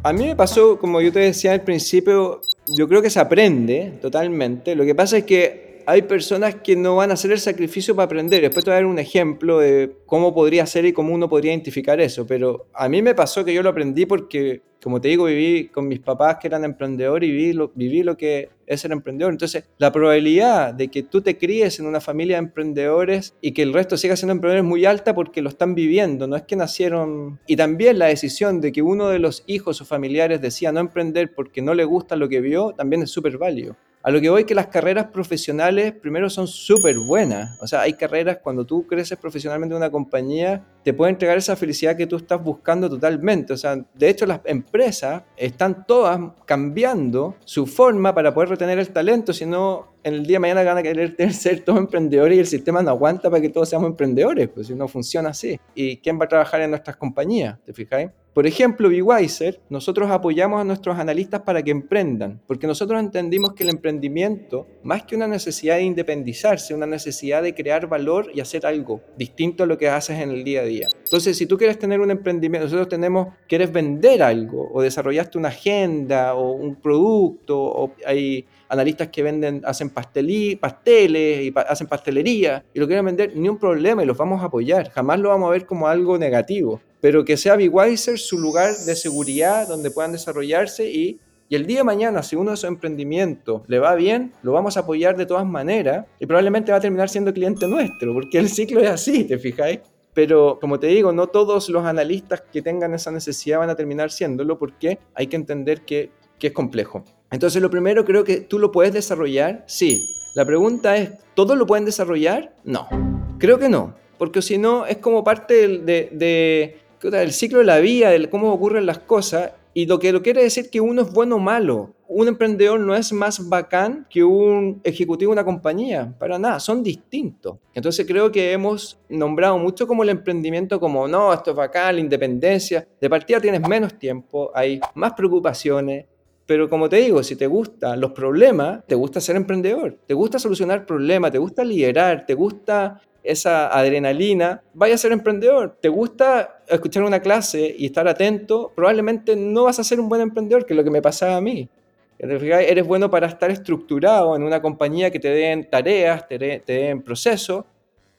A mí me pasó, como yo te decía al principio, yo creo que se aprende totalmente. Lo que pasa es que hay personas que no van a hacer el sacrificio para aprender. Después te voy a dar un ejemplo de cómo podría ser y cómo uno podría identificar eso. Pero a mí me pasó que yo lo aprendí porque, como te digo, viví con mis papás que eran emprendedores y viví lo, que es ser emprendedor. Entonces, la probabilidad de que tú te críes en una familia de emprendedores y que el resto siga siendo emprendedor es muy alta porque lo están viviendo, no es que nacieron. Y también la decisión de que uno de los hijos o familiares decía no emprender porque no le gusta lo que vio, también es súper válido. A lo que voy que las carreras profesionales primero son súper buenas. O sea, hay carreras cuando tú creces profesionalmente en una compañía, te puede entregar esa felicidad que tú estás buscando totalmente. O sea, de hecho las empresas están todas cambiando su forma para poder retener el talento, si no en el día de mañana van a querer ser todos emprendedores y el sistema no aguanta para que todos seamos emprendedores, pues si no funciona así. ¿Y quién va a trabajar en nuestras compañías? ¿Te fijáis? Por ejemplo, BeWiser, nosotros apoyamos a nuestros analistas para que emprendan, porque nosotros entendimos que el emprendimiento, más que una necesidad de independizarse, una necesidad de crear valor y hacer algo distinto a lo que haces en el día a día. Entonces, si tú quieres tener un emprendimiento, nosotros tenemos, quieres vender algo, o desarrollaste una agenda, o un producto, o hay analistas que venden, hacen pastelí, pasteles y hacen pastelería y lo quieren vender, ni un problema y los vamos a apoyar. Jamás lo vamos a ver como algo negativo. Pero que sea BeWiser su lugar de seguridad donde puedan desarrollarse y y el día de mañana, si uno de esos emprendimientos le va bien, lo vamos a apoyar de todas maneras y probablemente va a terminar siendo cliente nuestro, porque el ciclo es así, ¿te fijáis? Pero como te digo, no todos los analistas que tengan esa necesidad van a terminar siéndolo porque hay que entender que, que es complejo. Entonces, lo primero creo que tú lo puedes desarrollar, sí. La pregunta es, ¿todos lo pueden desarrollar? No. Creo que no, porque si no es como parte de, del ciclo de la vida, de cómo ocurren las cosas, y lo que lo quiere decir que uno es bueno o malo. Un emprendedor no es más bacán que un ejecutivo de una compañía, para nada, son distintos. Entonces creo que hemos nombrado mucho como el emprendimiento como, no, esto es bacán, la independencia. De partida tienes menos tiempo, hay más preocupaciones, pero como te digo, si te gustan los problemas, te gusta ser emprendedor, te gusta solucionar problemas, te gusta liderar, te gusta esa adrenalina, vaya a ser emprendedor. ¿Te gusta escuchar una clase y estar atento? Probablemente no vas a ser un buen emprendedor, que es lo que me pasaba a mí. Eres bueno para estar estructurado en una compañía que te den tareas, te, den procesos,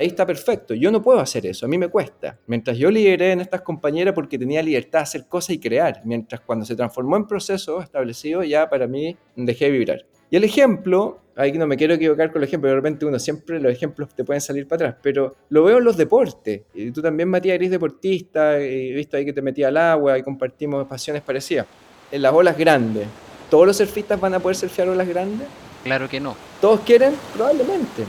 ahí está perfecto. Yo no puedo hacer eso, a mí me cuesta. Mientras yo lideré en estas compañeras porque tenía libertad de hacer cosas y crear, mientras cuando se transformó en proceso establecido ya para mí dejé de vibrar. Y el ejemplo, ahí no me quiero equivocar con el ejemplo, de repente uno siempre los ejemplos te pueden salir para atrás, pero lo veo en los deportes. Y tú también, Matías, eres deportista, y visto ahí que te metí al agua y compartimos pasiones parecidas. En las olas grandes, ¿todos los surfistas van a poder surfear olas grandes? Claro que no. ¿Todos quieren? Probablemente.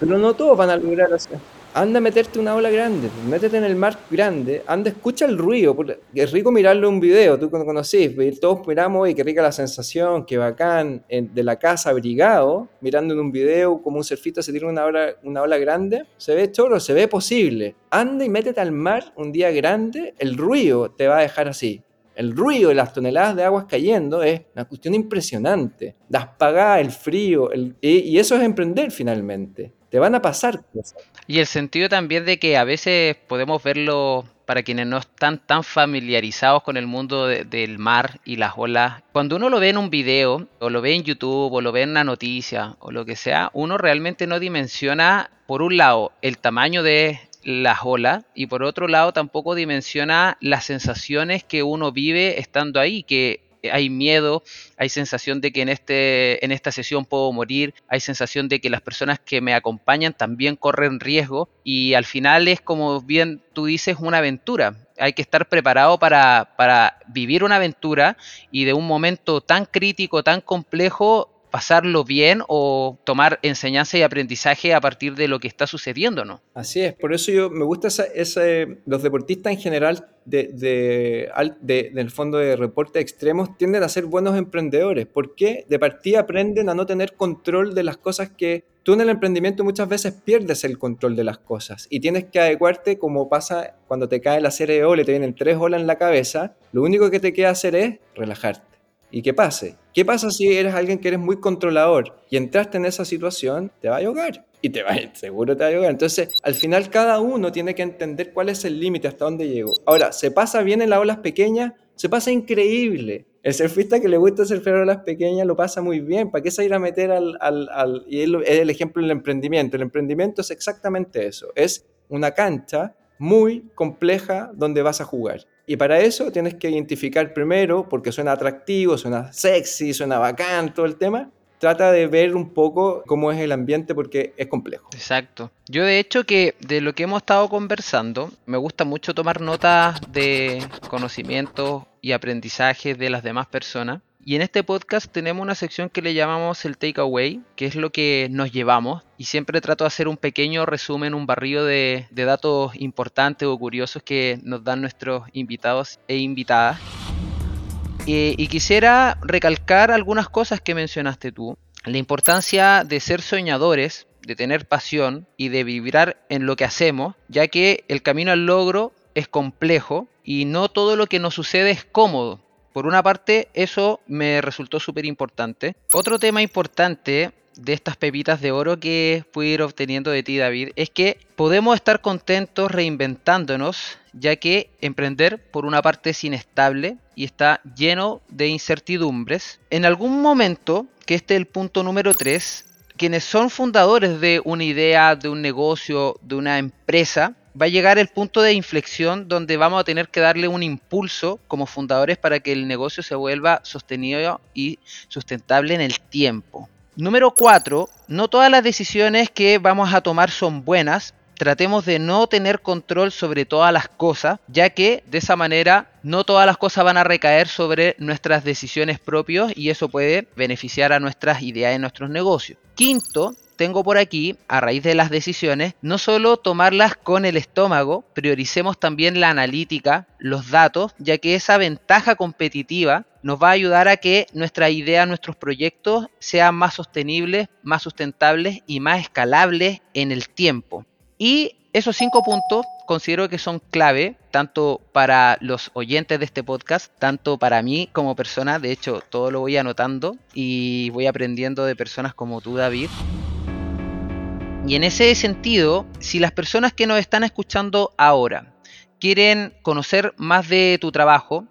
Pero no todos van a lograr hacer. Anda a meterte una ola grande, métete en el mar grande, anda, escucha el ruido. Es rico mirarlo en un video, tú cuando conocís, todos miramos y qué rica la sensación, qué bacán, de la casa abrigado, mirando en un video como un surfista se tira una ola, una ola grande, se ve choro, se ve posible. Anda y métete al mar un día grande, el ruido te va a dejar así. El ruido de las toneladas de aguas cayendo es una cuestión impresionante. Las pagadas, el frío, y eso es emprender finalmente te van a pasar cosas. Y el sentido también de que a veces podemos verlo para quienes no están tan familiarizados con el mundo del mar y las olas. Cuando uno lo ve en un video, o lo ve en YouTube, o lo ve en una noticia, o lo que sea, uno realmente no dimensiona, por un lado, el tamaño de las olas y por otro lado tampoco dimensiona las sensaciones que uno vive estando ahí, que hay miedo, hay sensación de que en, este, en esta sesión puedo morir, hay sensación de que las personas que me acompañan también corren riesgo y al final es como bien tú dices una aventura. Hay que estar preparado para, para vivir una aventura y de un momento tan crítico, tan complejo, pasarlo bien o tomar enseñanza y aprendizaje a partir de lo que está sucediendo, ¿no? Así es, por eso yo me gusta ese, los deportistas en general de, de, del fondo de reporte extremos tienden a ser buenos emprendedores. ¿Por qué? De partida aprenden a no tener control de las cosas que tú en el emprendimiento muchas veces pierdes el control de las cosas y tienes que adecuarte como pasa cuando te cae la serie de ola y te vienen tres olas en la cabeza. Lo único que te queda hacer es relajarte y que pase. ¿Qué pasa si eres alguien que eres muy controlador y entraste en esa situación? Te va a ahogar. Y te va, seguro te va a ahogar. Entonces, al final cada uno tiene que entender cuál es el límite, hasta dónde llego. Ahora, ¿se pasa bien en las olas pequeñas? Se pasa increíble. El surfista que le gusta surfear olas pequeñas lo pasa muy bien. ¿Para qué se ir a meter al... al, al y es el ejemplo del emprendimiento. El emprendimiento es exactamente eso. Es una cancha muy compleja donde vas a jugar. Y para eso tienes que identificar primero, porque suena atractivo, suena sexy, suena bacán, todo el tema. Trata de ver un poco cómo es el ambiente porque es complejo. Exacto. Yo de hecho que de lo que hemos estado conversando, me gusta mucho tomar notas de conocimientos y aprendizajes de las demás personas. Y en este podcast tenemos una sección que le llamamos el takeaway, que es lo que nos llevamos. Y siempre trato de hacer un pequeño resumen, un barrio de, datos importantes o curiosos que nos dan nuestros invitados e invitadas. Y quisiera recalcar algunas cosas que mencionaste tú. La importancia de ser soñadores, de tener pasión y de vibrar en lo que hacemos, ya que el camino al logro es complejo y no todo lo que nos sucede es cómodo. Por una parte, eso me resultó súper importante. Otro tema importante de estas pepitas de oro que pude ir obteniendo de ti, David, es que podemos estar contentos reinventándonos, ya que emprender por una parte es inestable y está lleno de incertidumbres. En algún momento, que este es el punto número 3, quienes son fundadores de una idea, de un negocio, de una empresa, va a llegar el punto de inflexión donde vamos a tener que darle un impulso como fundadores para que el negocio se vuelva sostenido y sustentable en el tiempo. Número 4. No todas las decisiones que vamos a tomar son buenas. Tratemos de no tener control sobre todas las cosas, ya que de esa manera no todas las cosas van a recaer sobre nuestras decisiones propias y eso puede beneficiar a nuestras ideas y nuestros negocios. Quinto, tengo por aquí, a raíz de las decisiones, no solo tomarlas con el estómago, prioricemos también la analítica, los datos, ya que esa ventaja competitiva nos va a ayudar a que nuestra idea, nuestros proyectos sean más sostenibles, más sustentables y más escalables en el tiempo. Y esos cinco puntos considero que son clave tanto para los oyentes de este podcast, tanto para mí como persona. De hecho, todo lo voy anotando y voy aprendiendo de personas como tú, David. Y en ese sentido, si las personas que nos están escuchando ahora quieren conocer más de tu trabajo,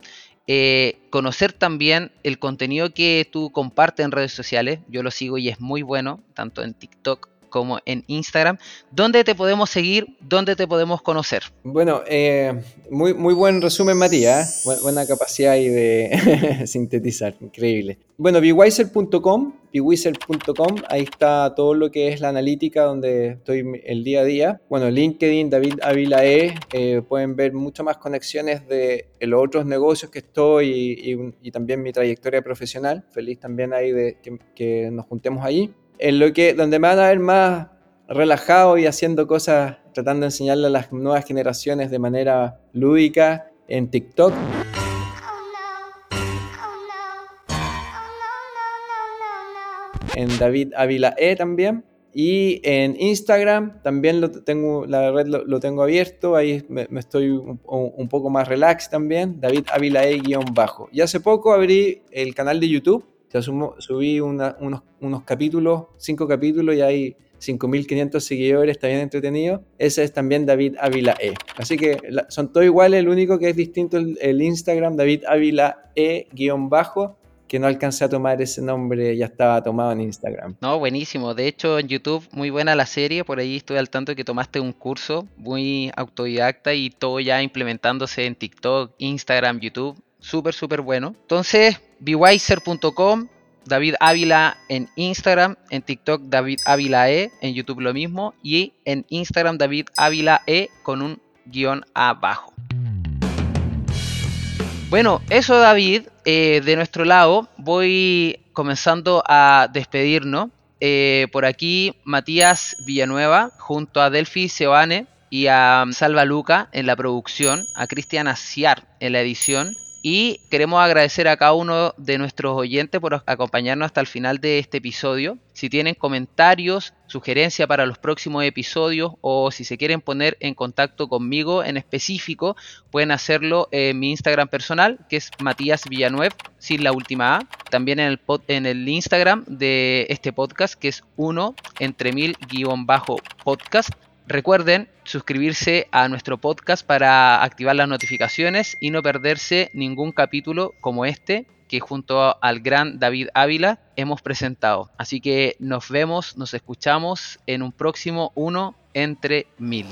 eh, conocer también el contenido que tú compartes en redes sociales, yo lo sigo y es muy bueno, tanto en TikTok como en Instagram. ¿Dónde te podemos seguir? ¿Dónde te podemos conocer? Bueno, eh, muy, muy buen resumen, Matías. buena capacidad ahí de sintetizar, increíble. Bueno, bwiser.com, bwiser.com, ahí está todo lo que es la analítica donde estoy el día a día. Bueno, LinkedIn, David Avilae, eh, pueden ver muchas más conexiones de, los otros negocios que estoy y, también mi trayectoria profesional. Feliz también ahí de que, que nos juntemos ahí en lo que, donde me van a ver más relajado y haciendo cosas, tratando de enseñarle a las nuevas generaciones de manera lúdica en TikTok. En David Ávila E también. Y en Instagram también lo tengo, la red lo, tengo abierto, ahí me, estoy un, poco más relax también, David Ávila E guion bajo. Y hace poco abrí el canal de YouTube ya subí unos, capítulos, cinco capítulos y hay 5.500 seguidores, está bien entretenido. Ese es también David Ávila E. Así que son todos iguales, el único que es distinto el, el Instagram, David Ávila E guion bajo, que no alcancé a tomar ese nombre, ya estaba tomado en Instagram. No, buenísimo. De hecho, en YouTube, muy buena la serie. Por ahí estoy al tanto de que tomaste un curso muy autodidacta y todo ya implementándose en TikTok, Instagram, YouTube súper, súper bueno. Entonces, bewiser.com, David Ávila en Instagram, en TikTok David Ávila E, en YouTube lo mismo y en Instagram David Ávila E con un guion abajo. Bueno, eso David, eh, de nuestro lado voy comenzando a despedirnos. Eh, por aquí Matías Villanueva junto a Delphi Sebane y a Salva Luca en la producción, a Cristian Asiar en la edición y queremos agradecer a cada uno de nuestros oyentes por acompañarnos hasta el final de este episodio. Si tienen comentarios, sugerencias para los próximos episodios o si se quieren poner en contacto conmigo en específico, pueden hacerlo en mi Instagram personal, que es Matías Villanueva, sin la última A. También en el, en el Instagram de este podcast, que es uno entre mil guion bajo podcast. Recuerden suscribirse a nuestro podcast para activar las notificaciones y no perderse ningún capítulo como este que junto al gran David Ávila hemos presentado. Así que nos vemos, nos escuchamos en un próximo uno entre mil.